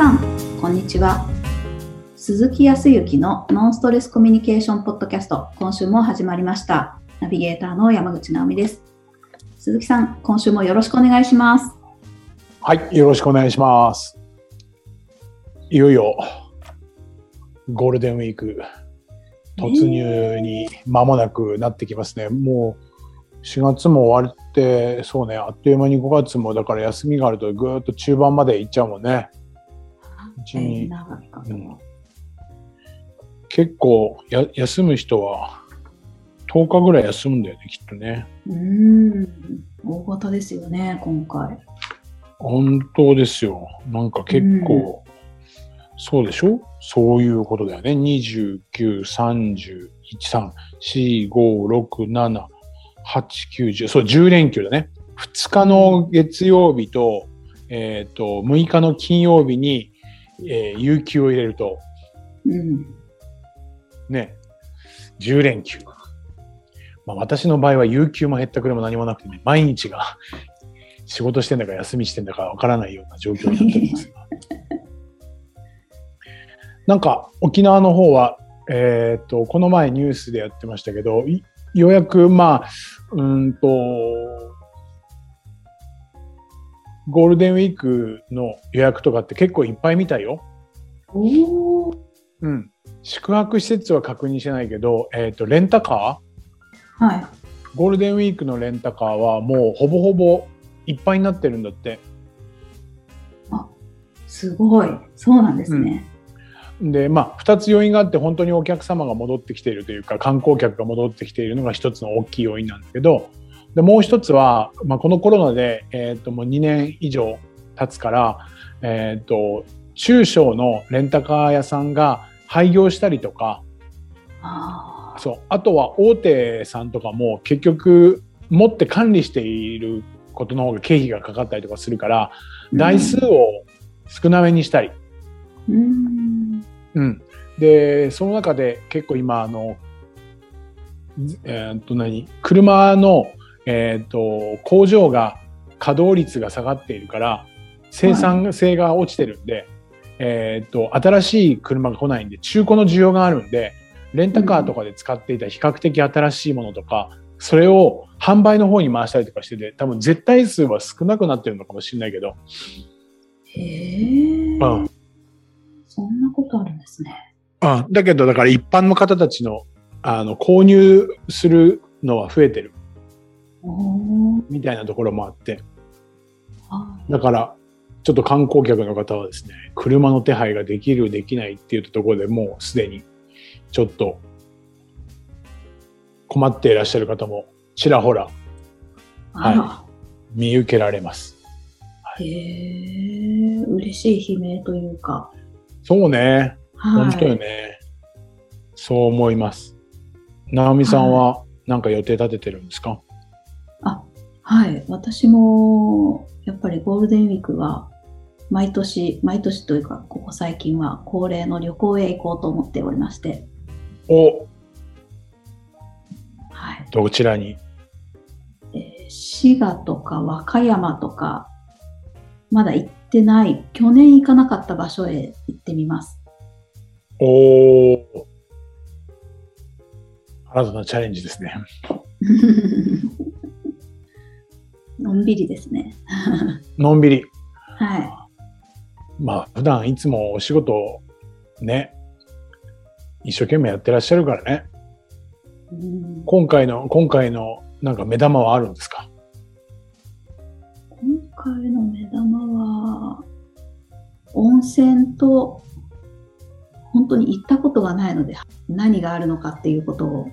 さん、こんにちは。鈴木康之のノンストレスコミュニケーションポッドキャスト、今週も始まりました。ナビゲーターの山口直美です。鈴木さん、今週もよろしくお願いします。はい、よろしくお願いします。いよいよゴールデンウィーク突入に間もなくなってきますね。もう4月も終わって、そうね、あっという間に5月もだから休みがあるとぐーっと中盤まで行っちゃうもんね。うちにうん結構や休む人は10日ぐらい休むんだよね、きっとね。うーん、大型ですよね、今回。本当ですよ。なんか結構、そうでしょ？そういうことだよね。29、30、1、3、4、5、6、7、8、9、10。そう、10連休だね。2日の月曜日と、えっ、と、6日の金曜日に、えー有給を入れると、うん、ね、10連休。まあ、私の場合は有給も減ったくれも何もなくてね、毎日が 仕事してんだか休みしてんだかわからないような状況になっておりますが。なんか沖縄の方は、えっ、と、この前ニュースでやってましたけど、いようやくまあ、うーんと、ゴールデンウィークの予約とかって結構いっぱい見たよ。うん。宿泊施設は確認してないけど、えっ、と、レンタカー？はい。ゴールデンウィークのレンタカーはもうほぼほぼいっぱいになってるんだって。すごい。そうなんですね。で、まあ、2つ要因があって本当にお客様が戻ってきているというか観光客が戻ってきているのが一つの大きい要因なんだけどでもう一つは、まあ、このコロナで、えー、ともう2年以上経つから、えー、と中小のレンタカー屋さんが廃業したりとかあー。そうあとは大手さんとかも結局持って管理していることの方が経費がかかったりとかするから台数を少なめにしたり、うーん。うん、でその中で結構今あの、ずえーっと何？車の、えーっと工場が稼働率が下がっているから生産性が落ちてるんで、えーっと新しい車が来ないんで中古の需要があるんでレンタカーとかで使っていた比較的新しいものとかそれを販売の方に回したりとかしてて多分絶対数は少なくなってるのかもしれないけど、へえ。うんそんなことあるんですね。うん、だけどだから一般の方たちのあの購入するのは増えてるみたいなところもあってはいだからちょっと観光客の方はですね車の手配ができるできないっていうところでもうすでにちょっと困っていらっしゃる方もちらほらあら。見受けられます。へえ。嬉しい悲鳴というか。そうねはい。本当よね、そう思います。直美さんは何か予定立ててるんですか、あ、はい。私も、やっぱりゴールデンウィークは、毎年、毎年というか、ここ最近は恒例の旅行へ行こうと思っておりまして、おはい。どちらに？えー滋賀とか和歌山とか、まだ行ってない、去年行かなかった場所へ行ってみます。おー新たなチャレンジですね。のんびりですね。のんびり。はまあ普段いつもお仕事ね、一生懸命やってらっしゃるからね。い。うん今回の、今回のなんか目玉はあるんですか？今回の目玉は、温泉と、本当に行ったことがないので、何があるのかっていうことを、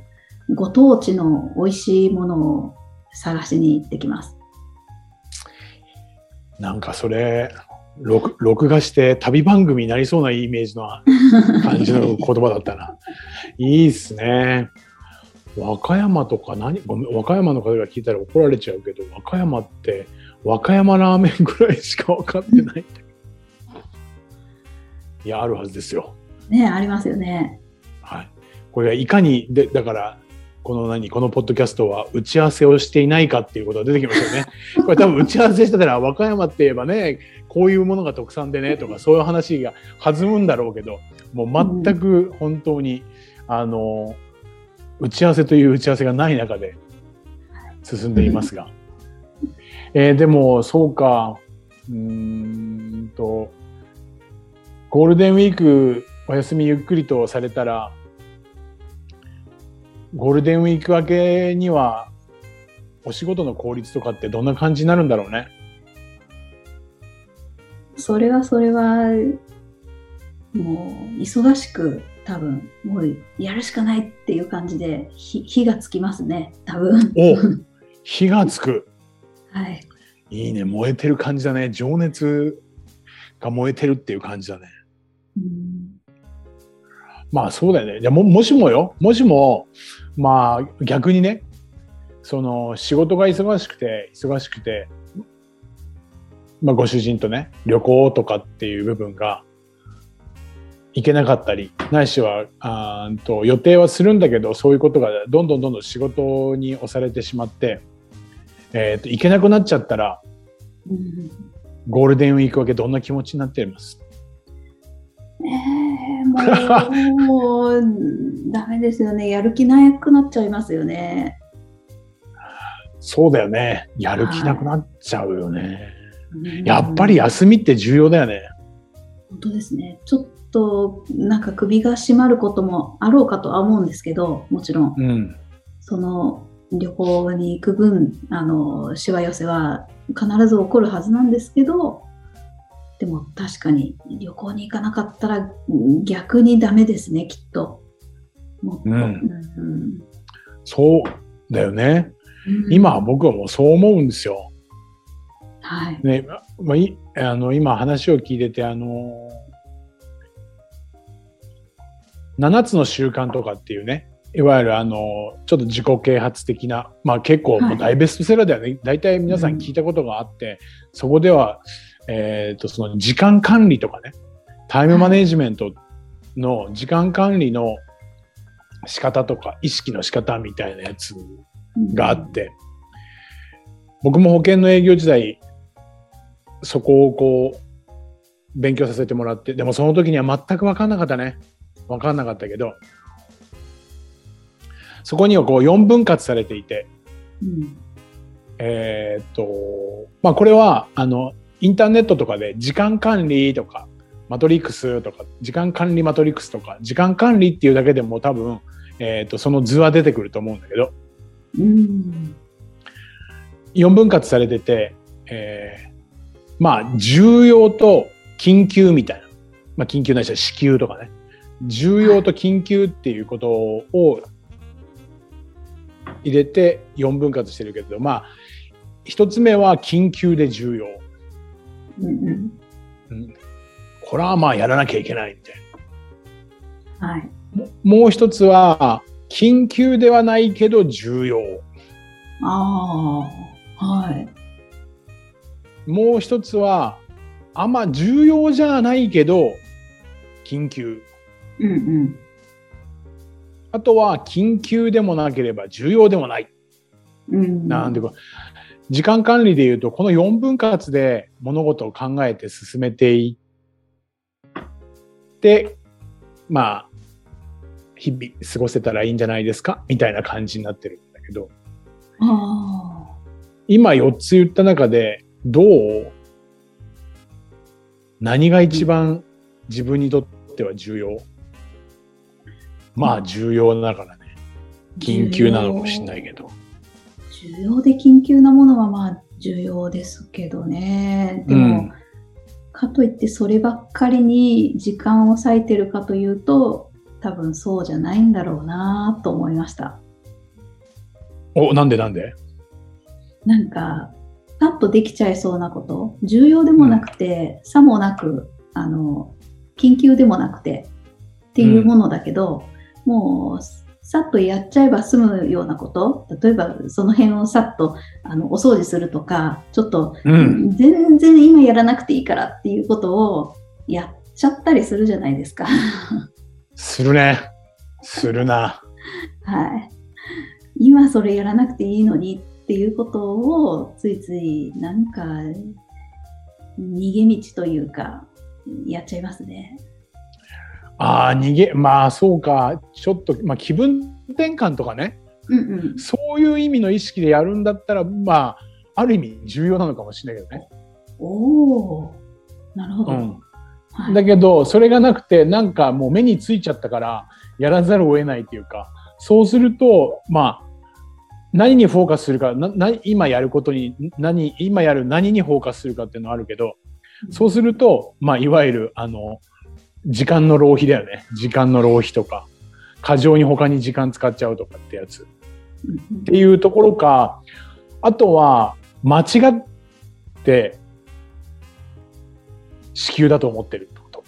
ご当地の美味しいものを探しに行ってきます。なんかそれ、録録画して旅番組になりそうなイメージの感じの言葉だったな。いいっすね。和歌山とか何？ごめん和歌山の方が聞いたら怒られちゃうけど和歌山って和歌山ラーメンぐらいしか分かってないいやあるはずですよ。ねありますよね。はい、これがいかにでだからこの何、このポッドキャストは打ち合わせをしていないかっていうことが出てきますよね。これ多分打ち合わせしてたら、和歌山って言えばね、こういうものが特産でね、とか、そういう話が弾むんだろうけど、もう全く本当に、うん、あの、打ち合わせという打ち合わせがない中で進んでいますが。えー、でも、そうか、うんと、ゴールデンウィークお休みゆっくりとされたら、ゴールデンウィーク明けにはお仕事の効率とかってどんな感じになるんだろうね？それはそれは、もう忙しく多分もうやるしかないっていう感じで火がつきますね多分。お火がつく。はい。いいね燃えてる感じだね情熱が燃えてるっていう感じだね。まあそうだよね。じゃももしもよ。もしもまあ逆にねその仕事が忙しくて忙しくて、まあ、ご主人とね旅行とかっていう部分が行けなかったりないしはあと予定はするんだけどそういうことがどんどんどんどん仕事に押されてしまって、えー、と行けなくなっちゃったら、うん、ゴールデンウィーク明けどんな気持ちになっています？え。ー、もう、ダメですよね。やる気なくなっちゃいますよね。そうだよね。やる気なくなっちゃうよね。はい、やっぱり休みって重要だよね。本当ですね。ちょっと、なんか首が締まることもあろうかとは思うんですけど、もちろん。うん、その、旅行に行く分、あの、しわ寄せは必ず起こるはずなんですけど、でも確かに旅行に行かなかったら逆にダメですね、きっと。もっと。うん、うん、そうだよね。うん、今僕はもうそう思うんですよ。はい。ね、まあ、いあの今話を聞いてて、あの7つの習慣とかっていうね、いわゆるあのちょっと自己啓発的な、まあ、結構もう大ベストセラーだよね、はい、大体皆さん聞いたことがあって、うん、そこではえっ、ー、と、その時間管理とかね、タイムマネジメントの時間管理の仕方とか、意識の仕方みたいなやつがあって、僕も保険の営業時代、そこをこう、勉強させてもらって、でもその時には全く分かんなかったね。分かんなかったけど、そこにはこう4分割されていて、うん、えっと、まあこれは、あの、インターネットとかで時間管理とか、マトリックスとか、時間管理マトリックスとか、時間管理っていうだけでも多分、えっ、ー、と、その図は出てくると思うんだけど、うん、4分割されてて、えー、まあ、重要と緊急みたいな。まあ、緊急ないしは支給とかね。重要と緊急っていうことを入れて4分割してるけど、まあ、一つ目は緊急で重要。うんうん、これはまあやらなきゃいけないみたいな。はい、もう一つは緊急ではないけど重要。ああ、はい。もう一つはあんま重要じゃないけど緊急。うんうん。あとは緊急でもなければ重要でもない。うん、なんで時間管理で言うと、この4分割で物事を考えて進めていって、まあ、日々過ごせたらいいんじゃないですか？みたいな感じになってるんだけど、今4つ言った中で、どう？何が一番自分にとっては重要？まあ重要だからね。緊急なのかもしれないけど。重要で緊急なものはまあ重要ですけどね。でも、うん、かといってそればっかりに時間を割いてるかというと、多分そうじゃないんだろうなと思いました。お、なんでなんで？なんか、パッとできちゃいそうなこと、重要でもなくて、うん、さもなく、あの、緊急でもなくてっていうものだけど、うん、もうさっとやっちゃえば済むようなこと、例えばその辺をさっとあのお掃除するとか、ちょっと、うん、全然今やらなくていいからっていうことをやっちゃったりするじゃないですか。するね。するな。はい。今それやらなくていいのにっていうことをついついなんか逃げ道というかやっちゃいますね。ああ、逃げ、まあそうか、ちょっと、まあ気分転換とかね、うんうん、そういう意味の意識でやるんだったら、まあ、ある意味重要なのかもしれないけどね。おお、なるほど。うん。はいだけど、それがなくて、なんかもう目についちゃったから、やらざるを得ないっていうか、そうすると、まあ、何にフォーカスするか、なな今やることに、何、今やる何にフォーカスするかっていうのはあるけど、そうすると、まあ、いわゆる、あの、時間の浪費だよね。時間の浪費とか、過剰に他に時間使っちゃうとかってやつ。うんっていうところか、あとは、間違って、子宮だと思ってるってこと。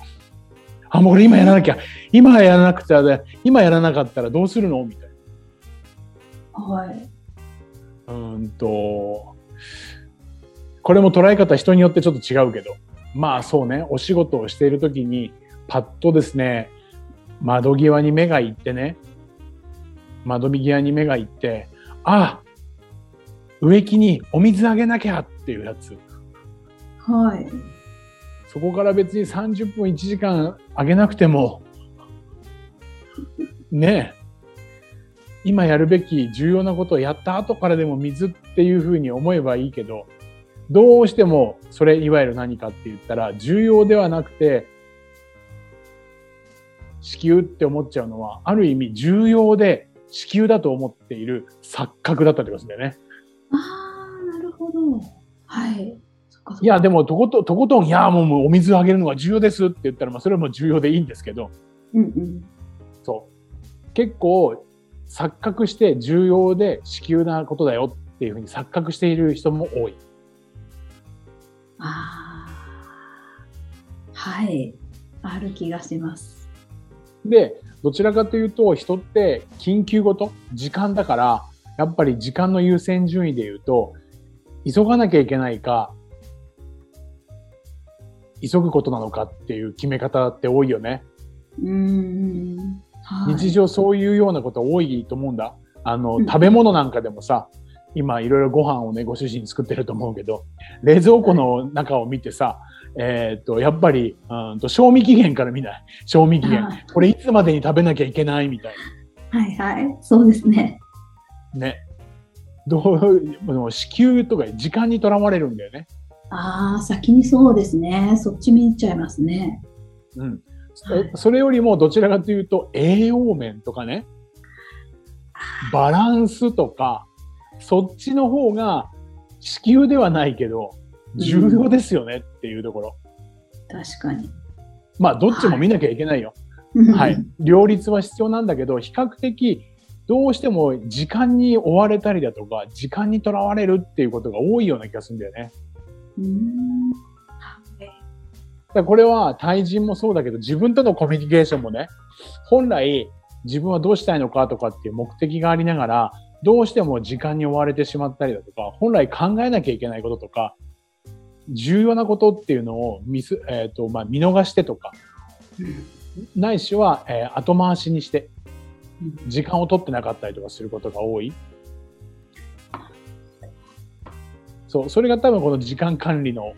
あ、もう俺今やらなきゃ、今やらなくては、今やらなかったらどうするの？みたいはい。な。うーんと、これも捉え方人によってちょっと違うけど、まあそうね、お仕事をしているときに、パッとですね、窓際に目が行ってね、窓際に目が行って、あ植木にお水あげなきゃっていうやつ。はい。そこから別に30分1時間あげなくても、ねえ、今やるべき重要なことをやった後からでも水っていうふうに思えばいいけど、どうしてもそれいわゆる何かって言ったら重要ではなくて、子宮って思っちゃうのは、ある意味重要で子宮だと思っている錯覚だったってことですよね。ああ、なるほど。はい。いや、でもとことん、とことん、いや、もうもうお水をあげるのが重要ですって言ったら、まあそれはもう重要でいいんですけど、うんうん。そう。結構、錯覚して重要で子宮なことだよっていうふうに錯覚している人も多い。ああ。はい。ある気がします。で、どちらかというと、人って緊急ごと、時間だから、やっぱり時間の優先順位で言うと、急がなきゃいけないか、急ぐことなのかっていう決め方って多いよね。うーん。はい、日常そういうようなこと多いと思うんだ。あの、うん食べ物なんかでもさ、今いろいろご飯をね、ご主人作ってると思うけど、冷蔵庫の中を見てさ、えーっと、やっぱり、うんと、賞味期限から見ない。賞味期限はい。これいつまでに食べなきゃいけないみたいはいはい。そうですね。な。ね。どう、もう子宮とか時間にとらわれるんだよね。ああ、先にそうですね。そっち見ちゃいますね。うん。はいそれよりもどちらかというと栄養面とかね、バランスとか、そっちの方が子宮ではないけど、重要ですよねっていうところ。確かに。まあ、どっちも見なきゃいけないよ。はい。両立は必要なんだけど、比較的、どうしても時間に追われたりだとか、時間にとらわれるっていうことが多いような気がするんだよね。うーん。はいだこれは対人もそうだけど、自分とのコミュニケーションもね、本来自分はどうしたいのかとかっていう目的がありながら、どうしても時間に追われてしまったりだとか、本来考えなきゃいけないこととか、重要なことっていうのを見す、えっ、と、まあ、見逃してとか、ないしは、えー後回しにして、時間を取ってなかったりとかすることが多い。そう、それが多分この時間管理の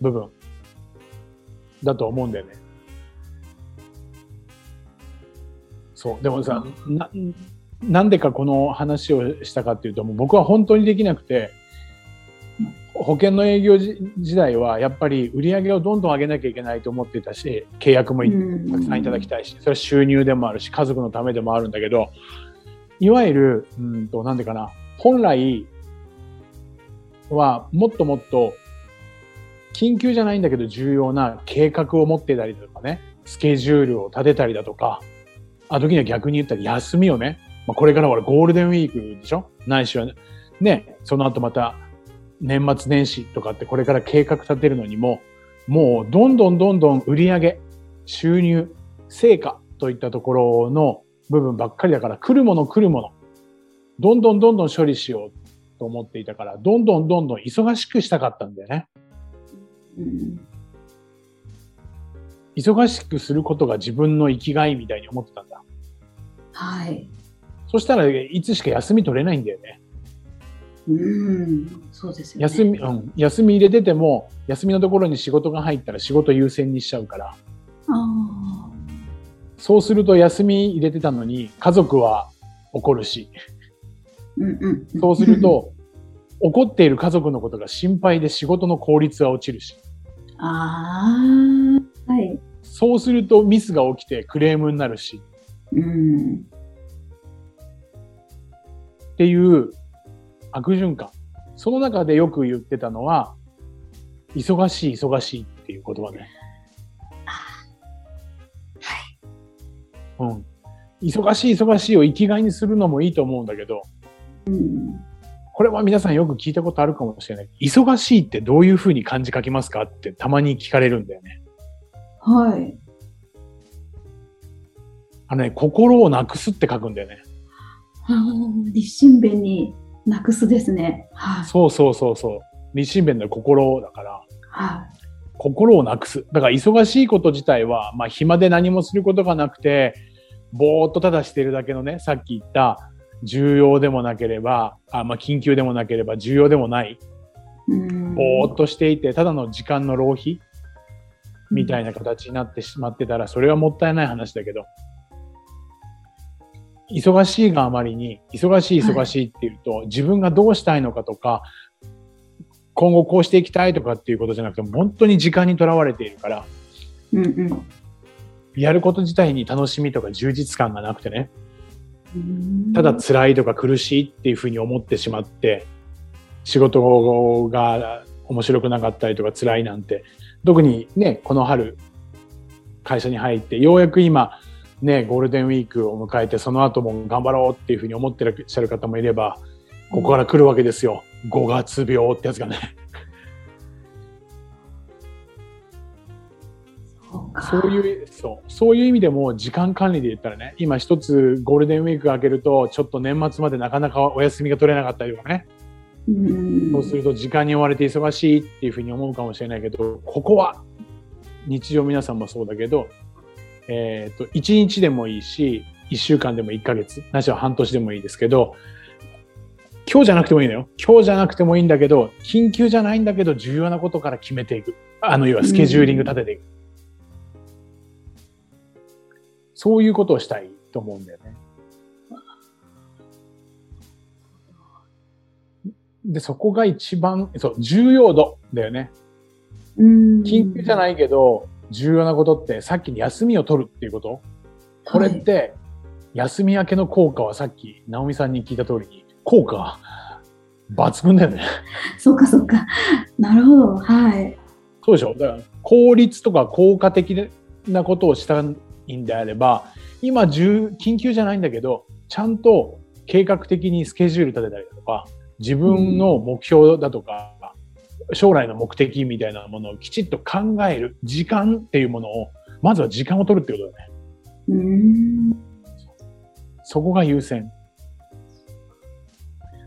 部分だと思うんだよね。そう、でもさ、な、なんでかこの話をしたかっていうと、もう僕は本当にできなくて、保険の営業時時代はやっぱり売り上げをどんどん上げなきゃいけないと思っていたし、契約もいたくさんいただきたいし、それは収入でもあるし、家族のためでもあるんだけど、いわゆる、うんと、なんでかな、本来はもっともっと緊急じゃないんだけど重要な計画を持ってたりだとかね、スケジュールを立てたりだとか、あ、時には逆に言ったら休みをね、まあ、これからほらゴールデンウィークでしょ？ないしはね、ね、その後また年末年始とかってこれから計画立てるのにも、もうどんどんどんどん売り上げ、収入、成果といったところの部分ばっかりだから、来るもの来るもの、どんどんどんどん処理しようと思っていたから、どんどんどんどん忙しくしたかったんだよね。うん忙しくすることが自分の生きがいみたいに思ってたんだ。はい。そしたらいつしか休み取れないんだよね。うん、そうですよね。休み、うん、休み入れてても、休みのところに仕事が入ったら仕事優先にしちゃうから、ああ、そうすると休み入れてたのに家族は怒るし、うんうんうん。そうすると、怒っている家族のことが心配で仕事の効率は落ちるし、ああ、はい。そうするとミスが起きてクレームになるし、うん。っていう悪循環。その中でよく言ってたのは、忙しい忙しいっていう言葉ね。うん。忙しい忙しいを生きがいにするのもいいと思うんだけど、うん。これは皆さんよく聞いたことあるかもしれない。忙しいってどういうふうに漢字書きますかってたまに聞かれるんだよね。はい。あのね、心をなくすって書くんだよね。ああ、立身弁になくすですね。はい。そうそうそうそう。立身弁の心だから、は心をなくす。だから忙しいこと自体は、まあ暇で何もすることがなくて、ぼーっとただしてるだけのね、さっき言った重要でもなければ、あまあ緊急でもなければ重要でもない、い。うん。ぼーっとしていて、ただの時間の浪費みたいな形になってしまってたら、それはもったいない話だけど、忙しいがあまりに、忙しい忙しいっていうと、自分がどうしたいのかとか、今後こうしていきたいとかっていうことじゃなくて、本当に時間にとらわれているから、うんうん。やること自体に楽しみとか充実感がなくてね、うん。ただ辛いとか苦しいっていうふうに思ってしまって、仕事が面白くなかったりとか辛いなんて、特にね、この春、会社に入って、ようやく今、ね、ゴールデンウィークを迎えて、その後も頑張ろうっていうふうに思ってらっしゃる方もいれば、ここから来るわけですよ。5月病ってやつがね。そういう、そう、そういう意味でも時間管理で言ったらね、今一つゴールデンウィークが明けると、ちょっと年末までなかなかお休みが取れなかったりとかね、うん。そうすると時間に追われて忙しいっていうふうに思うかもしれないけど、ここは日常皆さんもそうだけど、えっ、と、1日でもいいし、1週間でも1ヶ月、なしは半年でもいいですけど、今日じゃなくてもいいのよ。今日じゃなくてもいいんだけど、緊急じゃないんだけど、重要なことから決めていく。あの、要はスケジューリング立てていく。そういうことをしたいと思うんだよね。で、そこが一番、そう、重要度だよね。うん。緊急じゃないけど、重要なことって、さっきに休みを取るっていうこと？これって、休み明けの効果はさっき、直美さんに聞いた通りに、効果、抜群だよね。そうかそうか。なるほど。はい。そうでしょ？だから、効率とか効果的なことをしたいんであれば、今、重緊急じゃないんだけど、ちゃんと計画的にスケジュール立てたりだとか、自分の目標だとか、将来の目的みたいなものをきちっと考える時間っていうものを、まずは時間を取るってことだね。うん。そこが優先。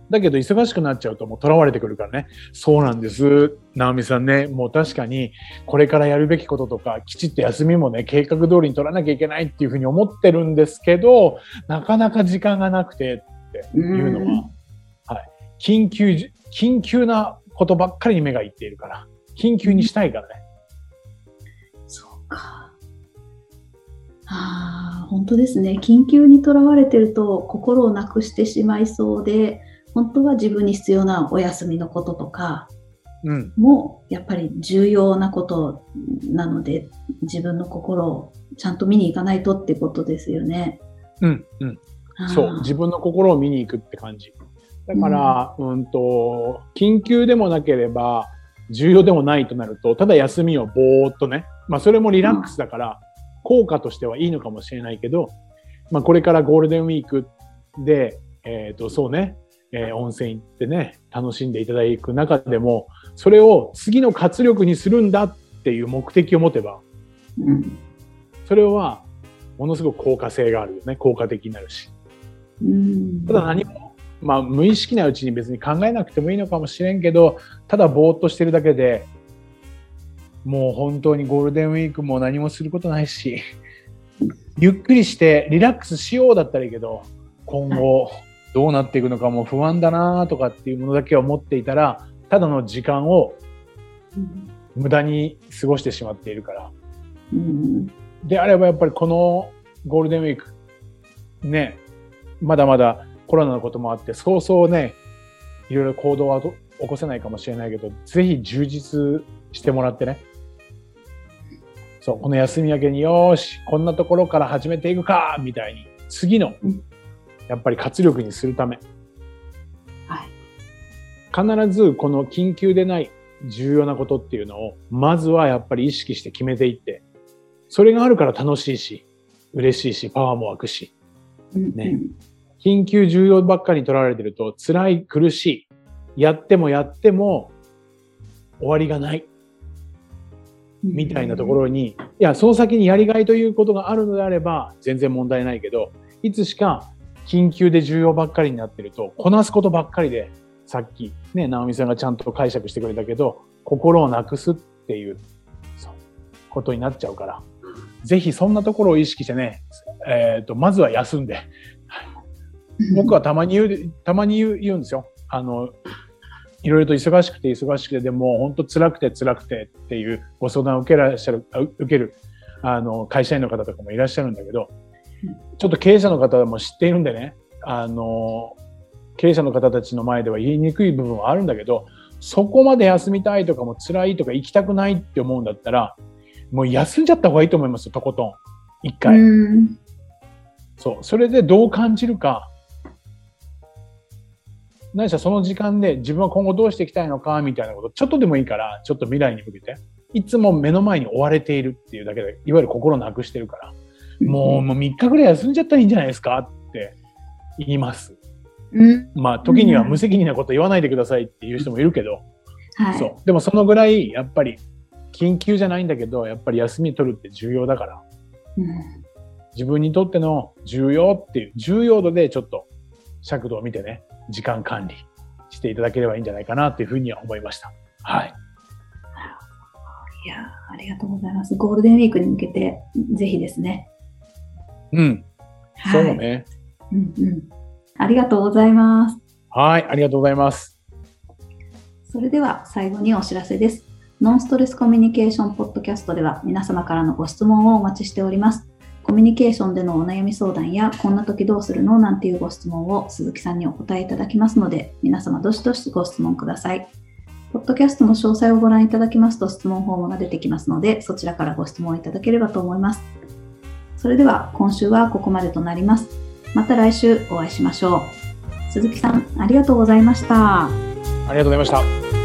だけど忙しくなっちゃうともう囚われてくるからね。そうなんです。直美さんね、もう確かにこれからやるべきこととか、きちっと休みもね、計画通りに取らなきゃいけないっていうふうに思ってるんですけど、なかなか時間がなくてっていうのは、はい。緊急、緊急なことばっかりに目がいっているから、緊急にしたいからね。そうか。ああ、本当ですね。緊急にとらわれてると心をなくしてしまいそうで、本当は自分に必要なお休みのこととかうん。もやっぱり重要なことなので、自分の心をちゃんと見に行かないとってことですよね。うん。うん。そう、自分の心を見に行くって感じ。だから、うん、と、緊急でもなければ、重要でもないとなると、ただ休みをぼーっとね、まあそれもリラックスだから、効果としてはいいのかもしれないけど、まあこれからゴールデンウィークで、えっ、と、そうね、えー温泉行ってね、楽しんでいただく中でも、それを次の活力にするんだっていう目的を持てば、うんそれはものすごく効果性があるよね。効果的になるし。うんただ何も、まあ無意識なうちに別に考えなくてもいいのかもしれんけど、ただぼーっとしてるだけで、もう本当にゴールデンウィークも何もすることないし、ゆっくりしてリラックスしようだったらいいけど、今後どうなっていくのかも不安だなとかっていうものだけを持っていたら、ただの時間を無駄に過ごしてしまっているから。うん、であればやっぱりこのゴールデンウィーク、ね、まだまだコロナのこともあって、そうそうね、いろいろ行動は起こせないかもしれないけど、ぜひ充実してもらってね。そう、この休み明けによし、こんなところから始めていくかみたいに、次の、やっぱり活力にするため。はい。必ずこの緊急でない重要なことっていうのを、まずはやっぱり意識して決めていって、それがあるから楽しいし、嬉しいし、パワーも湧くし。ね。緊急重要ばっかりに取られてると、辛い、苦しい。やってもやっても終わりがない。みたいなところに、いや、その先にやりがいということがあるのであれば、全然問題ないけど、いつしか緊急で重要ばっかりになってると、こなすことばっかりで、さっきね、直美さんがちゃんと解釈してくれたけど、心をなくすっていう、そう、ことになっちゃうから、ぜひそんなところを意識してね、えっ、ー、と、まずは休んで、僕はたまに言う、たまに言う言うんですよ。あの、いろいろと忙しくて忙しくて、でも本当辛くて辛くてっていうご相談を受けらっしゃる、受ける、あの、会社員の方とかもいらっしゃるんだけど、ちょっと経営者の方も知っているんでね、あの、経営者の方たちの前では言いにくい部分はあるんだけど、そこまで休みたいとかも辛いとか行きたくないって思うんだったら、もう休んじゃった方がいいと思いますよ、とことん。一回。そう。それでどう感じるか。何しろその時間で自分は今後どうしていきたいのか、みたいなこと、ちょっとでもいいから、ちょっと未来に向けて、いつも目の前に追われているっていうだけで、いわゆる心なくしてるから、もうもう3日ぐらい休んじゃったらいいんじゃないですかって言います。まあ、時には無責任なこと言わないでくださいっていう人もいるけど、はい、そう。でもそのぐらい、やっぱり、緊急じゃないんだけど、やっぱり休み取るって重要だから、うん、自分にとっての重要っていう、重要度でちょっと尺度を見てね、時間管理していただければいいんじゃないかなというふうには思いました。はい。いやありがとうございます。ゴールデンウィークに向けて、ぜひですね。うん。はい、そうね。うんうん。ありがとうございます。はい、ありがとうございます。それでは最後にお知らせです。ノンストレスコミュニケーションポッドキャストでは皆様からのご質問をお待ちしております。コミュニケーションでのお悩み相談や、こんな時どうするの？なんていうご質問を鈴木さんにお答えいただきますので、皆様どしどしご質問ください。ポッドキャストの詳細をご覧いただきますと質問フォームが出てきますので、そちらからご質問いただければと思います。それでは今週はここまでとなります。また来週お会いしましょう。鈴木さん、ありがとうございました。ありがとうございました。